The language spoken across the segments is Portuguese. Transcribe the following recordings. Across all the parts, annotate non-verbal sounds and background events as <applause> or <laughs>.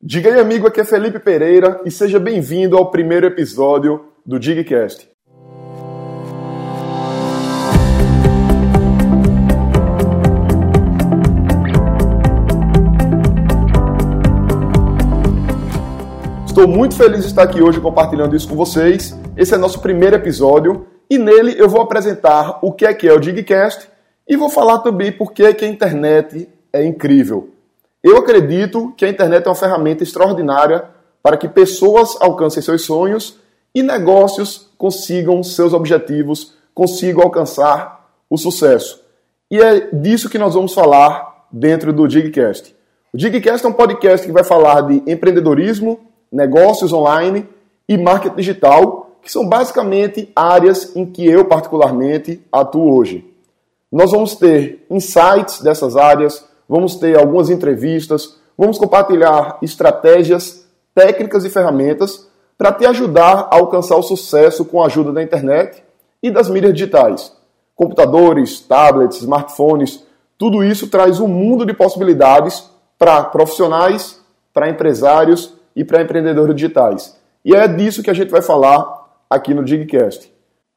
Diga aí, amigo, aqui é Felipe Pereira e seja bem-vindo ao primeiro episódio do Digcast. Estou muito feliz de estar aqui hoje compartilhando isso com vocês. Esse é nosso primeiro episódio e nele eu vou apresentar o que é que é o Digcast e vou falar também por que, que a internet é incrível. Eu acredito que a internet é uma ferramenta extraordinária para que pessoas alcancem seus sonhos e negócios consigam seus objetivos, consigam alcançar o sucesso. E é disso que nós vamos falar dentro do Digcast. O Digcast é um podcast que vai falar de empreendedorismo, negócios online e marketing digital, que são basicamente áreas em que eu particularmente atuo hoje. Nós vamos ter insights dessas áreas, vamos ter algumas entrevistas, vamos compartilhar estratégias, técnicas e ferramentas para te ajudar a alcançar o sucesso com a ajuda da internet e das mídias digitais. Computadores, tablets, smartphones, tudo isso traz um mundo de possibilidades para profissionais, para empresários e para empreendedores digitais. E é disso que a gente vai falar aqui no Digcast.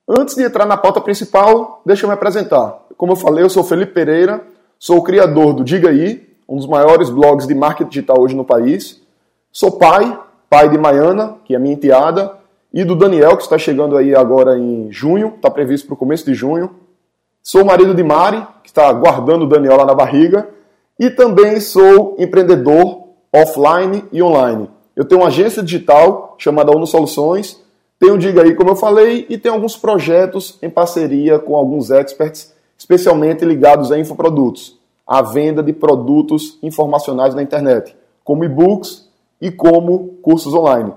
Antes de entrar na pauta principal, deixa eu me apresentar. Como eu falei, eu sou Felipe Pereira, Sou o criador do Diga Aí, um dos maiores blogs de marketing digital hoje no país. Sou pai, pai de Maiana, que é minha enteada, e do Daniel, que está chegando aí agora em junho, está previsto para o começo de junho. Sou marido de Mari, que está guardando o Daniel lá na barriga. E também sou empreendedor offline e online. Eu tenho uma agência digital chamada Uno Soluções, tenho Diga Aí, como eu falei, e tenho alguns projetos em parceria com alguns experts especialmente ligados a infoprodutos, a venda de produtos informacionais na internet, como e-books e como cursos online.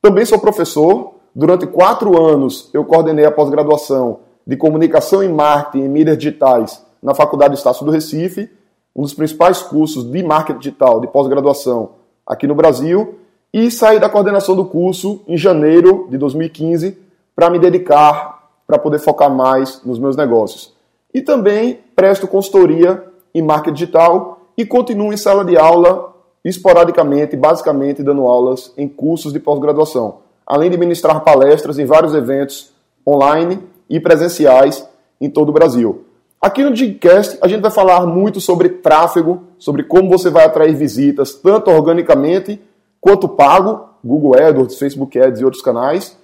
Também sou professor. Durante quatro anos eu coordenei a pós-graduação de Comunicação e Marketing em Mídias Digitais na Faculdade Estácio do Recife, um dos principais cursos de marketing digital de pós-graduação aqui no Brasil, e saí da coordenação do curso em janeiro de 2015 para me dedicar, para poder focar mais nos meus negócios. E também presto consultoria em marketing digital e continuo em sala de aula esporadicamente, basicamente dando aulas em cursos de pós-graduação, além de ministrar palestras em vários eventos online e presenciais em todo o Brasil. Aqui no Digcast a gente vai falar muito sobre tráfego, sobre como você vai atrair visitas, tanto organicamente quanto pago, Google AdWords, Facebook Ads e outros canais.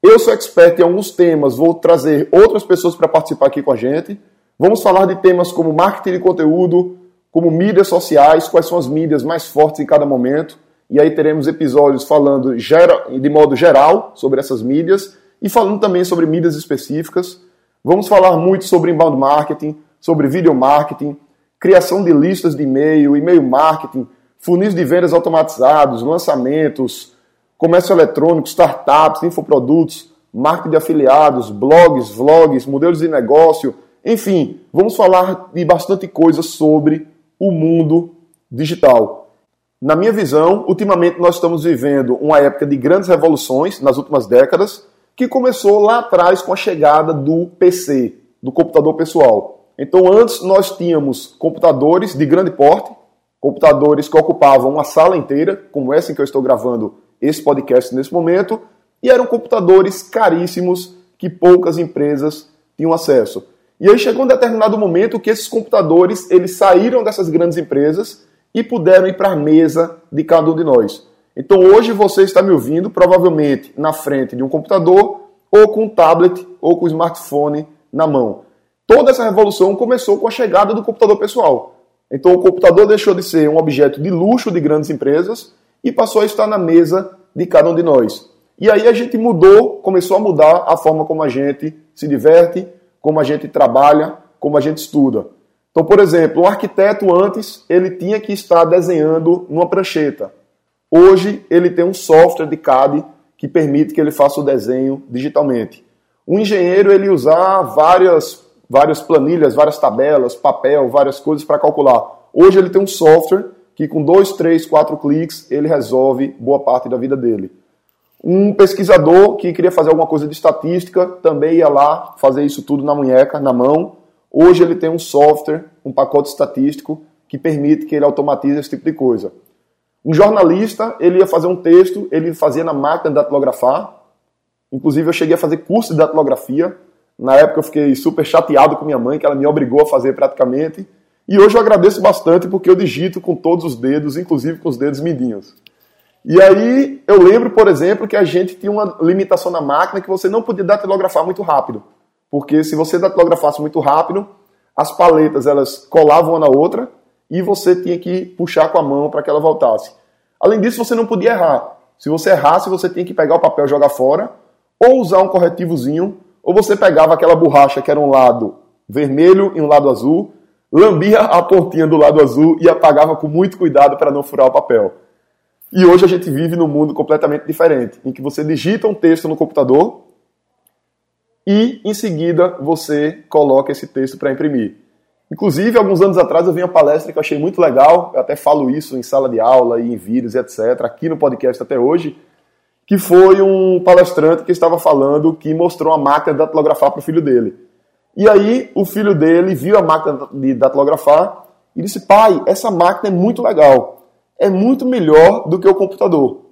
Eu sou expert em alguns temas, vou trazer outras pessoas para participar aqui com a gente. Vamos falar de temas como marketing de conteúdo, como mídias sociais, quais são as mídias mais fortes em cada momento. E aí teremos episódios falando de modo geral sobre essas mídias e falando também sobre mídias específicas. Vamos falar muito sobre inbound marketing, sobre video marketing, criação de listas de e-mail, e-mail marketing, funis de vendas automatizados, lançamentos, comércio eletrônico, startups, infoprodutos, marketing de afiliados, blogs, vlogs, modelos de negócio, enfim, vamos falar de bastante coisa sobre o mundo digital. Na minha visão, ultimamente nós estamos vivendo uma época de grandes revoluções nas últimas décadas, que começou lá atrás com a chegada do PC, do computador pessoal. Então, antes nós tínhamos computadores de grande porte, computadores que ocupavam uma sala inteira, como essa em que eu estou gravando esse podcast nesse momento, e eram computadores caríssimos que poucas empresas tinham acesso. E aí chegou um determinado momento que esses computadores eles saíram dessas grandes empresas e puderam ir para a mesa de cada um de nós. Então hoje você está me ouvindo provavelmente na frente de um computador ou com um tablet ou com um smartphone na mão. Toda essa revolução começou com a chegada do computador pessoal. Então o computador deixou de ser um objeto de luxo de grandes empresas e passou a estar na mesa de cada um de nós. E aí a gente mudou, começou a mudar a forma como a gente se diverte, como a gente trabalha, como a gente estuda. Então, por exemplo, um arquiteto antes ele tinha que estar desenhando numa prancheta. Hoje ele tem um software de CAD que permite que ele faça o desenho digitalmente. Um engenheiro ele usar várias várias planilhas, várias tabelas, papel, várias coisas para calcular. Hoje ele tem um software que com dois, três, quatro cliques ele resolve boa parte da vida dele. Um pesquisador que queria fazer alguma coisa de estatística também ia lá fazer isso tudo na munheca, na mão. Hoje ele tem um software, um pacote estatístico que permite que ele automatize esse tipo de coisa. Um jornalista, ele ia fazer um texto, ele fazia na máquina de datilografar. Inclusive, eu cheguei a fazer curso de datilografia. Na época, eu fiquei super chateado com minha mãe, que ela me obrigou a fazer praticamente. E hoje eu agradeço bastante porque eu digito com todos os dedos, inclusive com os dedos midinhos. E aí eu lembro, por exemplo, que a gente tinha uma limitação na máquina que você não podia datilografar muito rápido. Porque se você datilografasse muito rápido, as paletas elas colavam uma na outra e você tinha que puxar com a mão para que ela voltasse. Além disso, você não podia errar. Se você errasse, você tinha que pegar o papel e jogar fora, ou usar um corretivozinho, ou você pegava aquela borracha que era um lado vermelho e um lado azul, lambia a pontinha do lado azul e apagava com muito cuidado para não furar o papel. E hoje a gente vive num mundo completamente diferente, em que você digita um texto no computador e em seguida você coloca esse texto para imprimir. Inclusive, alguns anos atrás eu vi uma palestra que eu achei muito legal, eu até falo isso em sala de aula e em vídeos e etc, aqui no podcast até hoje, que foi um palestrante que estava falando que mostrou a máquina de datilografar para o filho dele. E aí o filho dele viu a máquina de datilografar e disse: Pai, essa máquina é muito legal, é muito melhor do que o computador.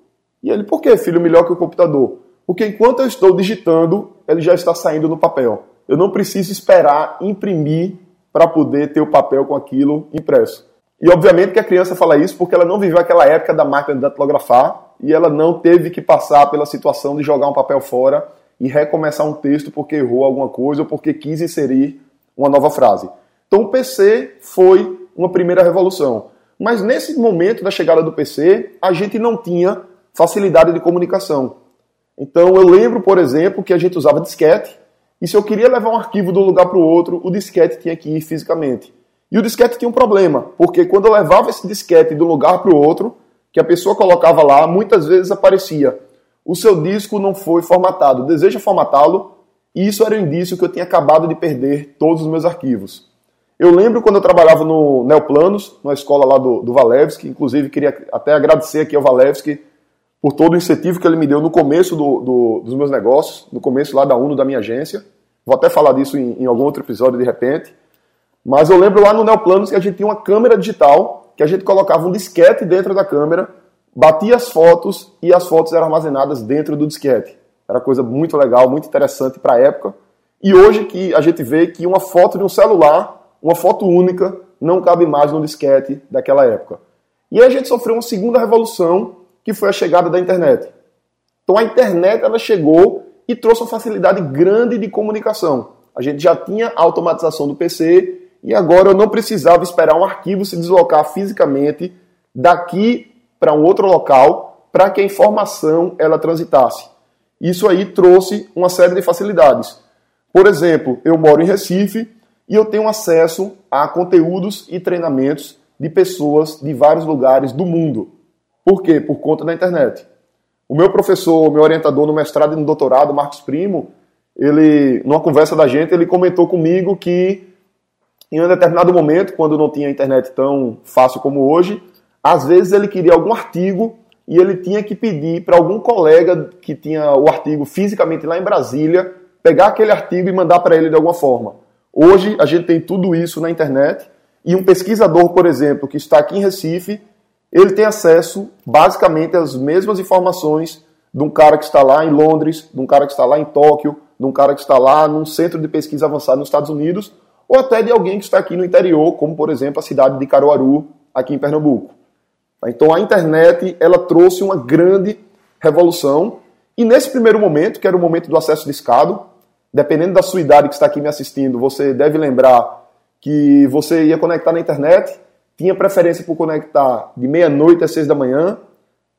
E ele: Por que, filho, melhor que o computador? Porque enquanto eu estou digitando, ele já está saindo no papel. Eu não preciso esperar imprimir para poder ter o papel com aquilo impresso. E obviamente que a criança fala isso porque ela não viveu aquela época da máquina de datilografar e ela não teve que passar pela situação de jogar um papel fora e recomeçar um texto porque errou alguma coisa ou porque quis inserir uma nova frase. Então o PC foi uma primeira revolução. Mas nesse momento da chegada do PC, a gente não tinha facilidade de comunicação. Então eu lembro, por exemplo, que a gente usava disquete e se eu queria levar um arquivo de um lugar para o outro, o disquete tinha que ir fisicamente. E o disquete tinha um problema, porque quando eu levava esse disquete de um lugar para o outro, que a pessoa colocava lá, muitas vezes aparecia: o seu disco não foi formatado, deseja formatá-lo? E isso era um indício que eu tinha acabado de perder todos os meus arquivos. Eu lembro quando eu trabalhava no Neoplanos, na escola lá do, do Valevski, inclusive queria até agradecer aqui ao Valevski por todo o incentivo que ele me deu no começo do, do, dos meus negócios, no começo lá da UNO, da minha agência. Vou até falar disso em, em algum outro episódio de repente. Mas eu lembro lá no Neoplanos que a gente tinha uma câmera digital, que a gente colocava um disquete dentro da câmera, batia as fotos e as fotos eram armazenadas dentro do disquete. Era coisa muito legal, muito interessante para a época. E hoje que a gente vê que uma foto de um celular, uma foto única, não cabe mais no disquete daquela época. E aí a gente sofreu uma segunda revolução que foi a chegada da internet. Então a internet ela chegou e trouxe uma facilidade grande de comunicação. A gente já tinha a automatização do PC e agora eu não precisava esperar um arquivo se deslocar fisicamente daqui para um outro local para que a informação ela transitasse. Isso aí trouxe uma série de facilidades. Por exemplo, eu moro em Recife e eu tenho acesso a conteúdos e treinamentos de pessoas de vários lugares do mundo. Por quê? Por conta da internet. O meu professor, meu orientador no mestrado e no doutorado, Marcos Primo, ele, numa conversa da gente, ele comentou comigo que em um determinado momento, quando não tinha internet tão fácil como hoje, às vezes ele queria algum artigo e ele tinha que pedir para algum colega que tinha o artigo fisicamente lá em Brasília pegar aquele artigo e mandar para ele de alguma forma. Hoje a gente tem tudo isso na internet e um pesquisador, por exemplo, que está aqui em Recife, ele tem acesso basicamente às mesmas informações de um cara que está lá em Londres, de um cara que está lá em Tóquio, de um cara que está lá num centro de pesquisa avançado nos Estados Unidos, ou até de alguém que está aqui no interior, como por exemplo a cidade de Caruaru, aqui em Pernambuco. Então a internet ela trouxe uma grande revolução e nesse primeiro momento, que era o momento do acesso discado, dependendo da sua idade que está aqui me assistindo, você deve lembrar que você ia conectar na internet tinha preferência por conectar de meia-noite às seis da manhã,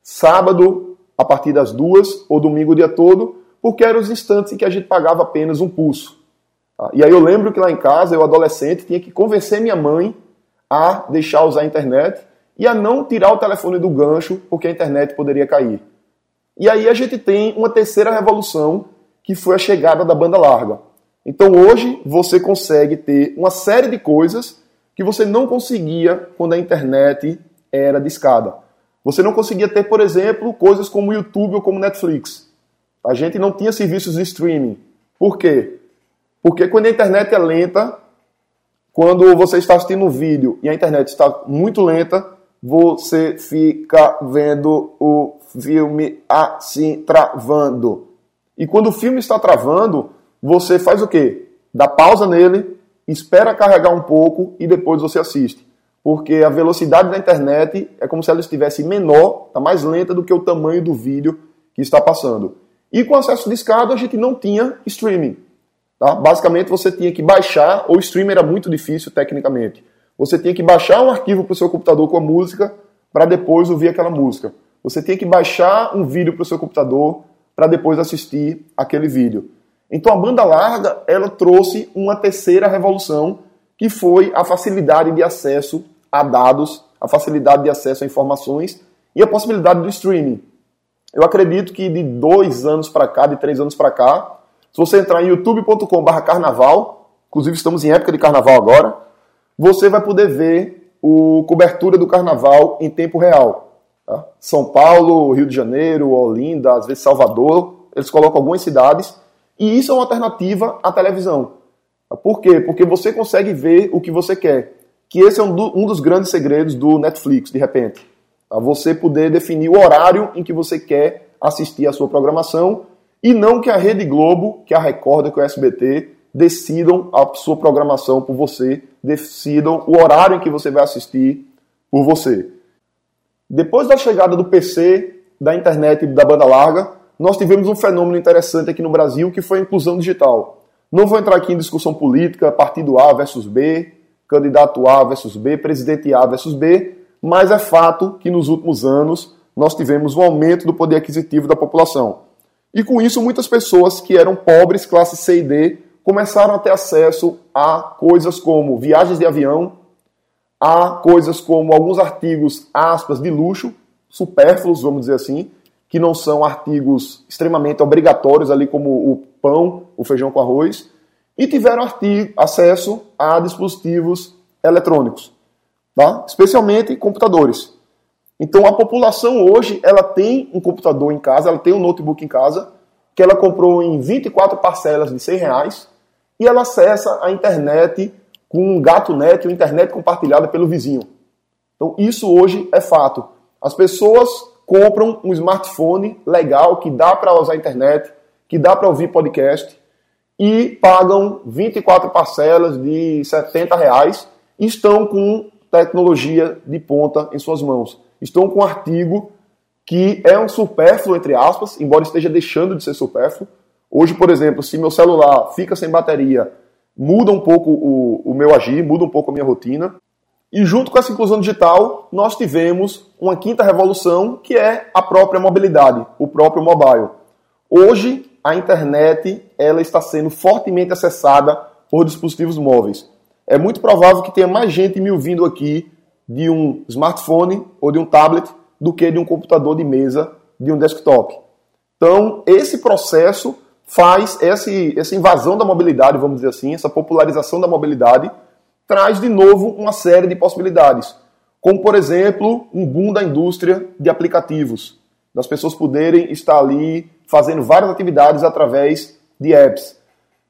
sábado a partir das duas ou domingo o dia todo, porque eram os instantes em que a gente pagava apenas um pulso. Tá? E aí eu lembro que lá em casa, eu adolescente, tinha que convencer minha mãe a deixar usar a internet e a não tirar o telefone do gancho porque a internet poderia cair. E aí a gente tem uma terceira revolução, que foi a chegada da banda larga. Então hoje você consegue ter uma série de coisas que você não conseguia quando a internet era discada. Você não conseguia ter, por exemplo, coisas como YouTube ou como Netflix. A gente não tinha serviços de streaming. Por quê? Porque quando a internet é lenta, quando você está assistindo um vídeo e a internet está muito lenta, você fica vendo o filme assim travando. E quando o filme está travando, você faz o quê? Dá pausa nele, espera carregar um pouco e depois você assiste. Porque a velocidade da internet é como se ela estivesse menor, está mais lenta do que o tamanho do vídeo que está passando. E com acesso discado a gente não tinha streaming. Tá? Basicamente você tinha que baixar, ou streaming era muito difícil tecnicamente. Você tinha que baixar um arquivo para o seu computador com a música para depois ouvir aquela música. Você tinha que baixar um vídeo para o seu computador para depois assistir aquele vídeo. Então a banda larga ela trouxe uma terceira revolução que foi a facilidade de acesso a dados, a facilidade de acesso a informações e a possibilidade do streaming. Eu acredito que de dois anos para cá, de três anos para cá, se você entrar em youtube.com/carnaval, inclusive estamos em época de carnaval agora, você vai poder ver o cobertura do carnaval em tempo real. Tá? São Paulo, Rio de Janeiro, Olinda, às vezes Salvador, eles colocam algumas cidades e isso é uma alternativa à televisão. Por quê? Porque você consegue ver o que você quer. Que esse é um, do, um dos grandes segredos do Netflix, de repente. Tá? Você poder definir o horário em que você quer assistir a sua programação e não que a Rede Globo, que a Record, que o SBT decidam a sua programação por você, decidam o horário em que você vai assistir por você. Depois da chegada do PC, da internet e da banda larga, nós tivemos um fenômeno interessante aqui no Brasil que foi a inclusão digital. Não vou entrar aqui em discussão política, partido A versus B, candidato A versus B, presidente A versus B, mas é fato que nos últimos anos nós tivemos um aumento do poder aquisitivo da população. E com isso, muitas pessoas que eram pobres, classe C e D, começaram a ter acesso a coisas como viagens de avião, a coisas como alguns artigos, aspas, de luxo, supérfluos, vamos dizer assim, que não são artigos extremamente obrigatórios, ali como o pão, o feijão com arroz, e tiveram artigo, acesso a dispositivos eletrônicos, tá? especialmente computadores. Então a população hoje ela tem um computador em casa, ela tem um notebook em casa, que ela comprou em 24 parcelas de 100 reais, e ela acessa a internet com um gato net, ou internet compartilhada pelo vizinho. Então isso hoje é fato. As pessoas compram um smartphone legal que dá para usar a internet, que dá para ouvir podcast e pagam 24 parcelas de 70 reais e estão com tecnologia de ponta em suas mãos. Estão com um artigo que é um supérfluo, entre aspas, embora esteja deixando de ser supérfluo. Hoje, por exemplo, se meu celular fica sem bateria, muda um pouco o, o meu agir, muda um pouco a minha rotina. E junto com essa inclusão digital, nós tivemos uma quinta revolução, que é a própria mobilidade, o próprio mobile. Hoje, a internet ela está sendo fortemente acessada por dispositivos móveis. É muito provável que tenha mais gente me ouvindo aqui de um smartphone ou de um tablet do que de um computador de mesa, de um desktop. Então, esse processo faz essa, essa invasão da mobilidade, vamos dizer assim, essa popularização da mobilidade, traz de novo uma série de possibilidades, como por exemplo um boom da indústria de aplicativos, das pessoas poderem estar ali fazendo várias atividades através de apps.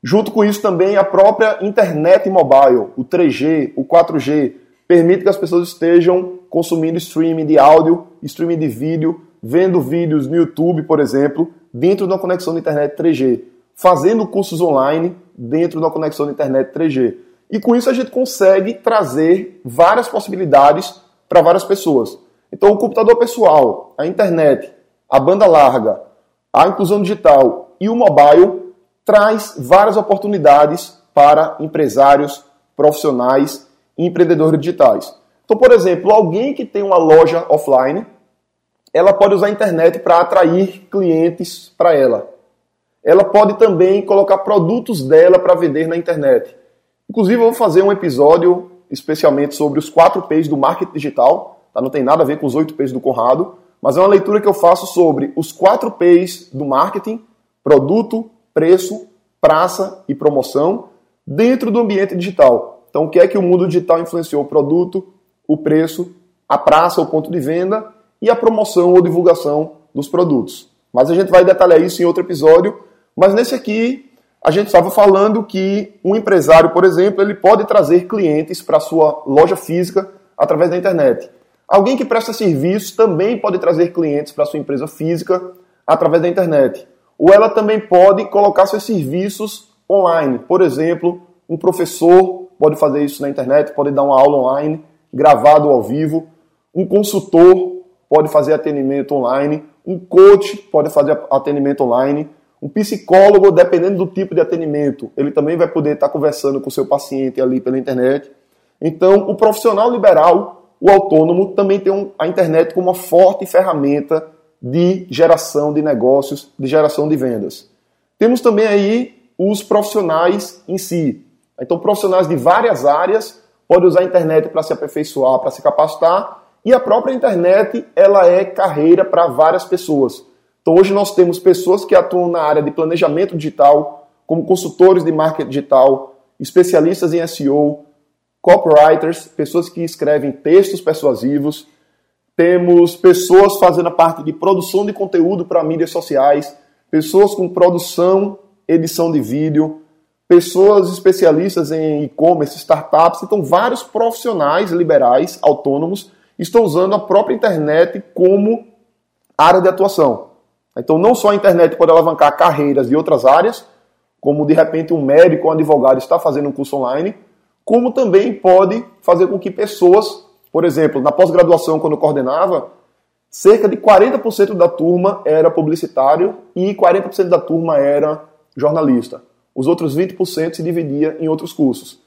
Junto com isso também a própria internet mobile, o 3G, o 4G, permite que as pessoas estejam consumindo streaming de áudio, streaming de vídeo, vendo vídeos no YouTube, por exemplo, dentro de uma conexão de internet 3G, fazendo cursos online dentro de uma conexão de internet 3G. E com isso a gente consegue trazer várias possibilidades para várias pessoas. Então, o computador pessoal, a internet, a banda larga, a inclusão digital e o mobile traz várias oportunidades para empresários, profissionais e empreendedores digitais. Então, por exemplo, alguém que tem uma loja offline, ela pode usar a internet para atrair clientes para ela. Ela pode também colocar produtos dela para vender na internet. Inclusive, eu vou fazer um episódio especialmente sobre os quatro P's do marketing digital. Tá? Não tem nada a ver com os oito P's do Conrado, mas é uma leitura que eu faço sobre os quatro P's do marketing: produto, preço, praça e promoção dentro do ambiente digital. Então, o que é que o mundo digital influenciou? O produto, o preço, a praça, o ponto de venda e a promoção ou divulgação dos produtos. Mas a gente vai detalhar isso em outro episódio. Mas nesse aqui a gente estava falando que um empresário, por exemplo, ele pode trazer clientes para sua loja física através da internet. Alguém que presta serviços também pode trazer clientes para sua empresa física através da internet. Ou ela também pode colocar seus serviços online. Por exemplo, um professor pode fazer isso na internet, pode dar uma aula online, gravado ao vivo. Um consultor pode fazer atendimento online. Um coach pode fazer atendimento online. Um psicólogo, dependendo do tipo de atendimento, ele também vai poder estar conversando com o seu paciente ali pela internet. Então, o profissional liberal, o autônomo, também tem a internet como uma forte ferramenta de geração de negócios, de geração de vendas. Temos também aí os profissionais em si. Então, profissionais de várias áreas podem usar a internet para se aperfeiçoar, para se capacitar, e a própria internet ela é carreira para várias pessoas. Então hoje nós temos pessoas que atuam na área de planejamento digital, como consultores de marketing digital, especialistas em SEO, copywriters, pessoas que escrevem textos persuasivos, temos pessoas fazendo a parte de produção de conteúdo para mídias sociais, pessoas com produção, edição de vídeo, pessoas especialistas em e-commerce, startups, então vários profissionais liberais, autônomos, estão usando a própria internet como área de atuação. Então, não só a internet pode alavancar carreiras de outras áreas, como de repente um médico ou um advogado está fazendo um curso online, como também pode fazer com que pessoas, por exemplo, na pós-graduação, quando eu coordenava, cerca de 40% da turma era publicitário e 40% da turma era jornalista. Os outros 20% se dividia em outros cursos.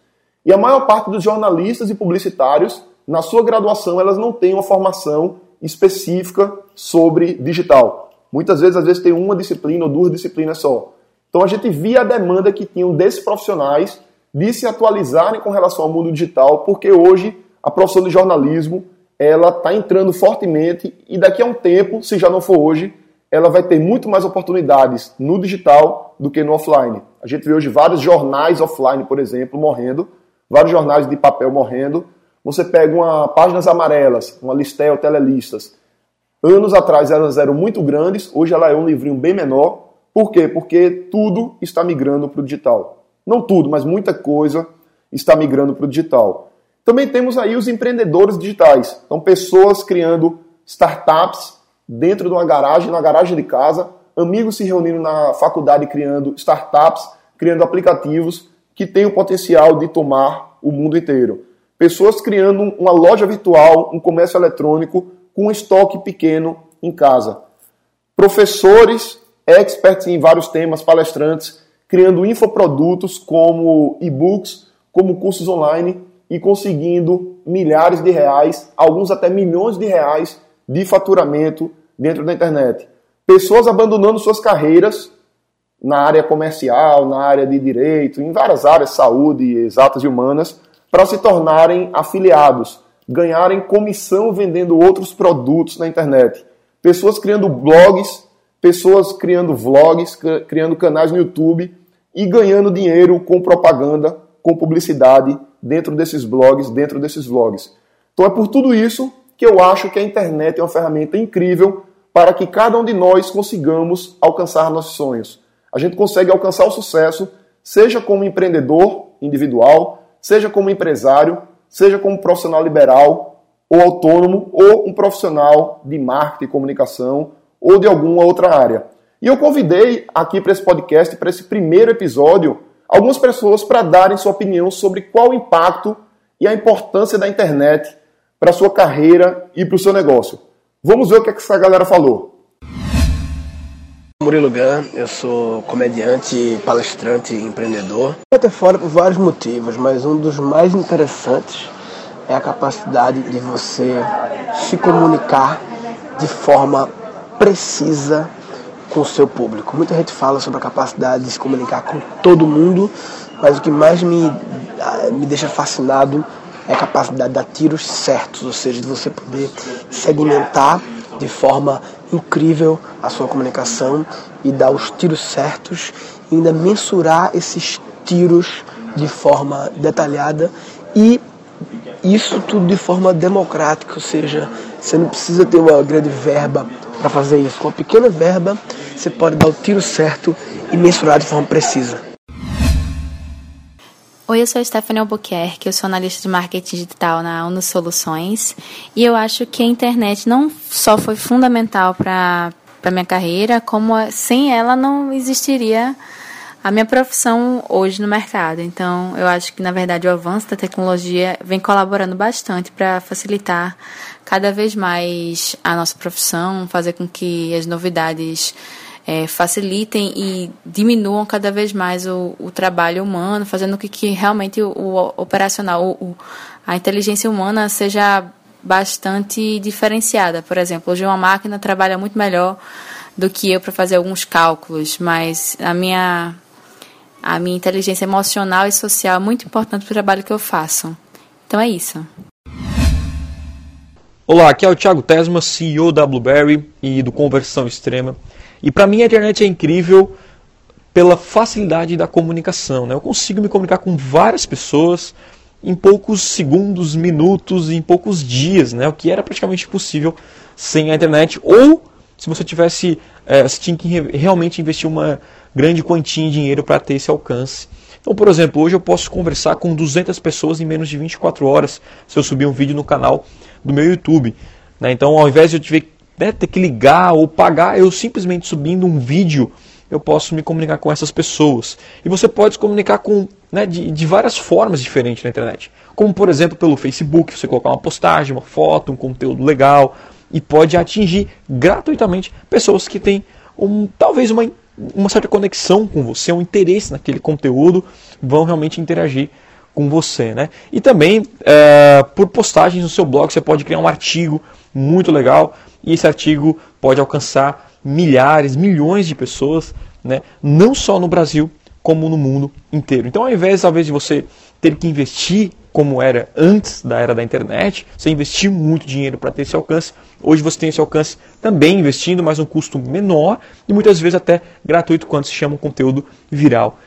E a maior parte dos jornalistas e publicitários, na sua graduação, elas não têm uma formação específica sobre digital. Muitas vezes, às vezes, tem uma disciplina ou duas disciplinas só. Então a gente via a demanda que tinham desses profissionais de se atualizarem com relação ao mundo digital, porque hoje a profissão de jornalismo ela está entrando fortemente e daqui a um tempo, se já não for hoje, ela vai ter muito mais oportunidades no digital do que no offline. A gente vê hoje vários jornais offline, por exemplo, morrendo, vários jornais de papel morrendo. Você pega uma páginas amarelas, uma listel, telelistas, Anos atrás elas eram muito grandes, hoje ela é um livrinho bem menor. Por quê? Porque tudo está migrando para o digital. Não tudo, mas muita coisa está migrando para o digital. Também temos aí os empreendedores digitais. Então, pessoas criando startups dentro de uma garagem, na garagem de casa, amigos se reunindo na faculdade criando startups, criando aplicativos que têm o potencial de tomar o mundo inteiro. Pessoas criando uma loja virtual, um comércio eletrônico com um estoque pequeno em casa. Professores, experts em vários temas, palestrantes, criando infoprodutos como e-books, como cursos online e conseguindo milhares de reais, alguns até milhões de reais de faturamento dentro da internet. Pessoas abandonando suas carreiras na área comercial, na área de direito, em várias áreas, saúde, exatas e humanas, para se tornarem afiliados ganharem comissão vendendo outros produtos na internet. Pessoas criando blogs, pessoas criando vlogs, criando canais no YouTube e ganhando dinheiro com propaganda, com publicidade dentro desses blogs, dentro desses vlogs. Então é por tudo isso que eu acho que a internet é uma ferramenta incrível para que cada um de nós consigamos alcançar nossos sonhos. A gente consegue alcançar o sucesso, seja como empreendedor individual, seja como empresário, seja como profissional liberal ou autônomo ou um profissional de marketing e comunicação ou de alguma outra área. E eu convidei aqui para esse podcast, para esse primeiro episódio, algumas pessoas para darem sua opinião sobre qual o impacto e a importância da internet para a sua carreira e para o seu negócio. Vamos ver o que, é que essa galera falou. Murilo Gan, eu sou comediante, palestrante e empreendedor. Eu até fora por vários motivos, mas um dos mais interessantes é a capacidade de você se comunicar de forma precisa com o seu público. Muita gente fala sobre a capacidade de se comunicar com todo mundo, mas o que mais me, me deixa fascinado é a capacidade de dar tiros certos, ou seja, de você poder segmentar de forma incrível a sua comunicação e dar os tiros certos e ainda mensurar esses tiros de forma detalhada e isso tudo de forma democrática, ou seja, você não precisa ter uma grande verba para fazer isso. Com uma pequena verba, você pode dar o tiro certo e mensurar de forma precisa. Oi, eu sou a Stephanie Albuquerque, eu sou analista de marketing digital na Uno Soluções e eu acho que a internet não só foi fundamental para a minha carreira, como sem ela não existiria a minha profissão hoje no mercado. Então, eu acho que, na verdade, o avanço da tecnologia vem colaborando bastante para facilitar cada vez mais a nossa profissão, fazer com que as novidades é, facilitem e diminuam cada vez mais o, o trabalho humano, fazendo com que realmente o, o operacional, o, a inteligência humana seja bastante diferenciada. Por exemplo, hoje uma máquina trabalha muito melhor do que eu para fazer alguns cálculos, mas a minha a minha inteligência emocional e social é muito importante para o trabalho que eu faço. Então é isso. Olá, aqui é o Thiago Tesma, CEO da Blueberry e do Conversão Extrema. E para mim a internet é incrível pela facilidade da comunicação. Né? Eu consigo me comunicar com várias pessoas em poucos segundos, minutos, em poucos dias, né? o que era praticamente impossível sem a internet. Ou se você tivesse, é, você tinha que realmente investir uma grande quantia de dinheiro para ter esse alcance. Então, por exemplo, hoje eu posso conversar com 200 pessoas em menos de 24 horas se eu subir um vídeo no canal do meu YouTube. Né? Então, ao invés de eu né, ter que ligar ou pagar, eu simplesmente subindo um vídeo, eu posso me comunicar com essas pessoas. E você pode se comunicar com, né, de, de várias formas diferentes na internet. Como, por exemplo, pelo Facebook, você colocar uma postagem, uma foto, um conteúdo legal, e pode atingir gratuitamente pessoas que têm um, talvez uma, uma certa conexão com você, um interesse naquele conteúdo, vão realmente interagir com você. Né? E também, é, por postagens no seu blog, você pode criar um artigo muito legal e esse artigo pode alcançar milhares, milhões de pessoas, né? não só no Brasil, como no mundo inteiro. Então, ao invés, talvez, de você ter que investir como era antes da era da internet, você investiu muito dinheiro para ter esse alcance. Hoje você tem esse alcance também investindo, mas um custo menor e muitas vezes até gratuito quando se chama conteúdo viral.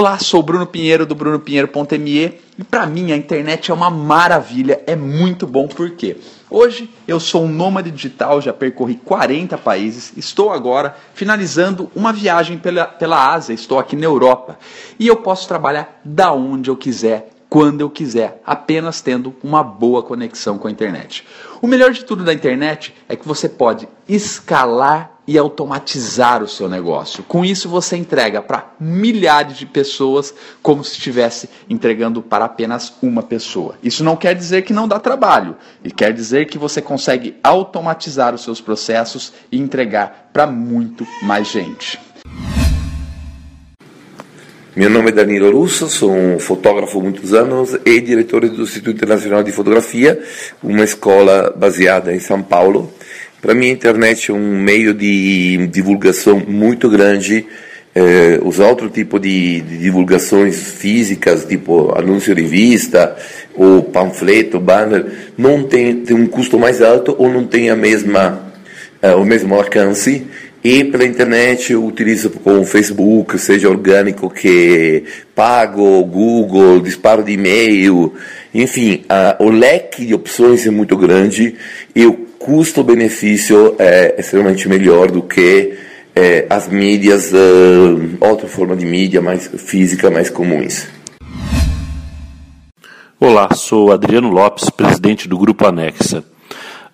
Olá, sou o Bruno Pinheiro do brunopinheiro.me e para mim a internet é uma maravilha, é muito bom porque hoje eu sou um nômade digital, já percorri 40 países, estou agora finalizando uma viagem pela, pela Ásia, estou aqui na Europa e eu posso trabalhar da onde eu quiser, quando eu quiser, apenas tendo uma boa conexão com a internet. O melhor de tudo da internet é que você pode escalar e automatizar o seu negócio. Com isso, você entrega para milhares de pessoas como se estivesse entregando para apenas uma pessoa. Isso não quer dizer que não dá trabalho, e quer dizer que você consegue automatizar os seus processos e entregar para muito mais gente. Meu nome é Danilo Russo, sou um fotógrafo há muitos anos e diretor do Instituto Internacional de Fotografia, uma escola baseada em São Paulo. Para mim, a internet é um meio de divulgação muito grande. É, os outros tipos de, de, divulgações físicas, tipo anúncio de revista, ou panfleto, banner, não tem, tem um custo mais alto ou não tem a mesma, é, o mesmo alcance. E pela internet eu utilizo com Facebook, seja orgânico que pago, Google, disparo de e-mail, enfim, o leque de opções é muito grande e o custo-benefício é extremamente melhor do que é, as mídias, uh, outra forma de mídia mais física, mais comuns. Olá, sou Adriano Lopes, presidente do Grupo Anexa.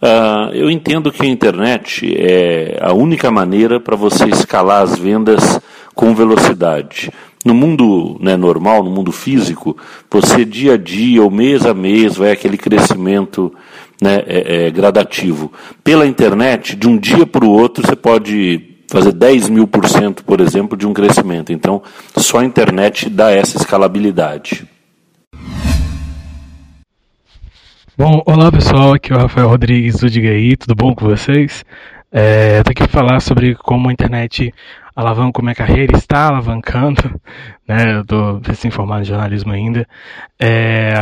Uh, eu entendo que a internet é a única maneira para você escalar as vendas com velocidade. No mundo né, normal, no mundo físico, você dia a dia ou mês a mês vai aquele crescimento né, é, é, gradativo. Pela internet, de um dia para o outro, você pode fazer 10 mil por cento, por exemplo, de um crescimento. Então, só a internet dá essa escalabilidade. Bom, olá pessoal, aqui é o Rafael Rodrigues do Diga aí, tudo bom com vocês? É, eu tô aqui para falar sobre como a internet alavanca minha carreira, está alavancando, <laughs> né? Eu tô recém-formado em jornalismo ainda. É,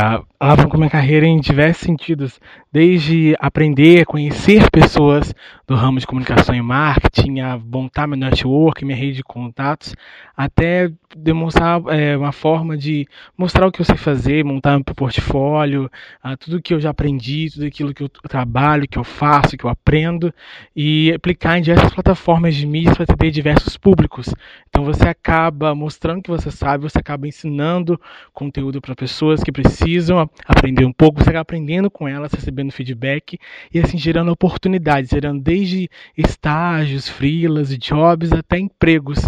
alavancou minha carreira em diversos sentidos, desde aprender, conhecer pessoas do ramo de comunicação e marketing, a montar meu network, minha rede de contatos, até demonstrar é, uma forma de mostrar o que eu sei fazer, montar meu portfólio, uh, tudo que eu já aprendi, tudo aquilo que eu trabalho, que eu faço, que eu aprendo, e aplicar em diversas plataformas de mídia para atender diversos públicos. Então você acaba mostrando que você sabe, você acaba ensinando conteúdo para pessoas que precisam aprender um pouco, você acaba aprendendo com elas, recebendo feedback e assim gerando oportunidades, gerando desde estágios, freelas, jobs até empregos.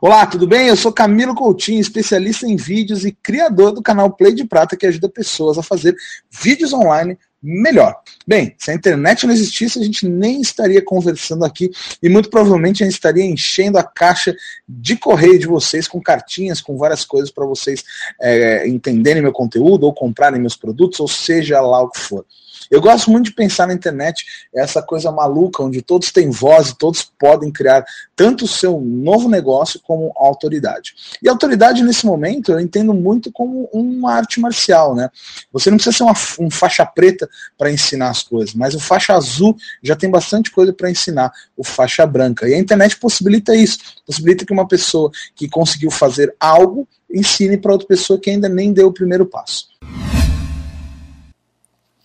Olá, tudo bem? Eu sou Camilo Coutinho, especialista em vídeos e criador do canal Play de Prata, que ajuda pessoas a fazer vídeos online melhor. Bem, se a internet não existisse, a gente nem estaria conversando aqui e muito provavelmente a gente estaria enchendo a caixa de correio de vocês com cartinhas, com várias coisas para vocês é, entenderem meu conteúdo ou comprarem meus produtos, ou seja lá o que for. Eu gosto muito de pensar na internet essa coisa maluca, onde todos têm voz e todos podem criar tanto o seu novo negócio como autoridade. E autoridade, nesse momento, eu entendo muito como uma arte marcial, né? Você não precisa ser uma, um faixa preta para ensinar as coisas, mas o faixa azul já tem bastante coisa para ensinar o faixa branca. E a internet possibilita isso, possibilita que uma pessoa que conseguiu fazer algo ensine para outra pessoa que ainda nem deu o primeiro passo.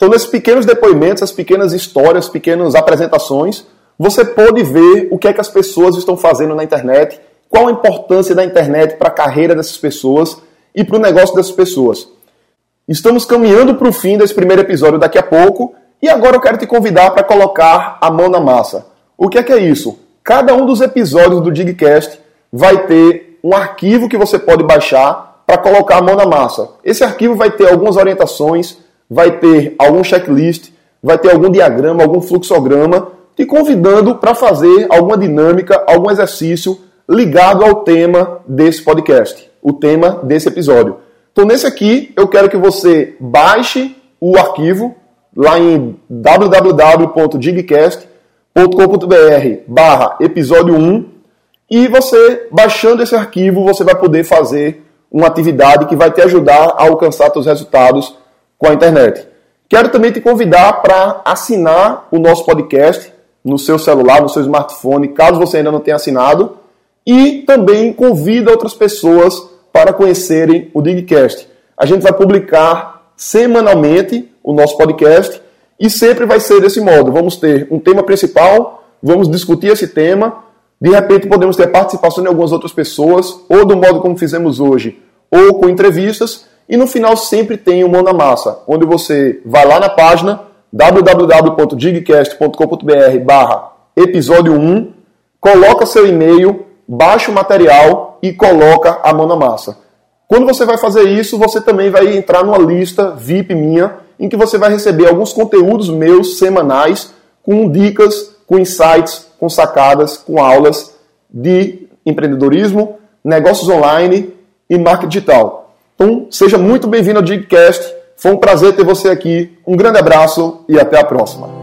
Então, nesses pequenos depoimentos, as pequenas histórias, pequenas apresentações, você pode ver o que é que as pessoas estão fazendo na internet, qual a importância da internet para a carreira dessas pessoas e para o negócio dessas pessoas. Estamos caminhando para o fim desse primeiro episódio daqui a pouco e agora eu quero te convidar para colocar a mão na massa. O que é que é isso? Cada um dos episódios do Digcast vai ter um arquivo que você pode baixar para colocar a mão na massa. Esse arquivo vai ter algumas orientações, vai ter algum checklist, vai ter algum diagrama, algum fluxograma, te convidando para fazer alguma dinâmica, algum exercício ligado ao tema desse podcast, o tema desse episódio. Então, nesse aqui, eu quero que você baixe o arquivo lá em www.digcast.com.br barra episódio 1 e você, baixando esse arquivo, você vai poder fazer uma atividade que vai te ajudar a alcançar seus resultados com a internet. Quero também te convidar para assinar o nosso podcast no seu celular, no seu smartphone, caso você ainda não tenha assinado. E também convida outras pessoas para conhecerem o Digcast. A gente vai publicar semanalmente o nosso podcast e sempre vai ser desse modo. Vamos ter um tema principal, vamos discutir esse tema. De repente podemos ter participação de algumas outras pessoas, ou do modo como fizemos hoje, ou com entrevistas e no final sempre tem o Mão na Massa, onde você vai lá na página www.digcast.com.br barra episódio 1, coloca seu e-mail, baixa o material e coloca a mão na massa. Quando você vai fazer isso, você também vai entrar numa lista VIP minha, em que você vai receber alguns conteúdos meus semanais, com dicas, com insights, com sacadas, com aulas de empreendedorismo, negócios online e marketing digital. Então, seja muito bem-vindo ao Digcast. Foi um prazer ter você aqui. Um grande abraço e até a próxima.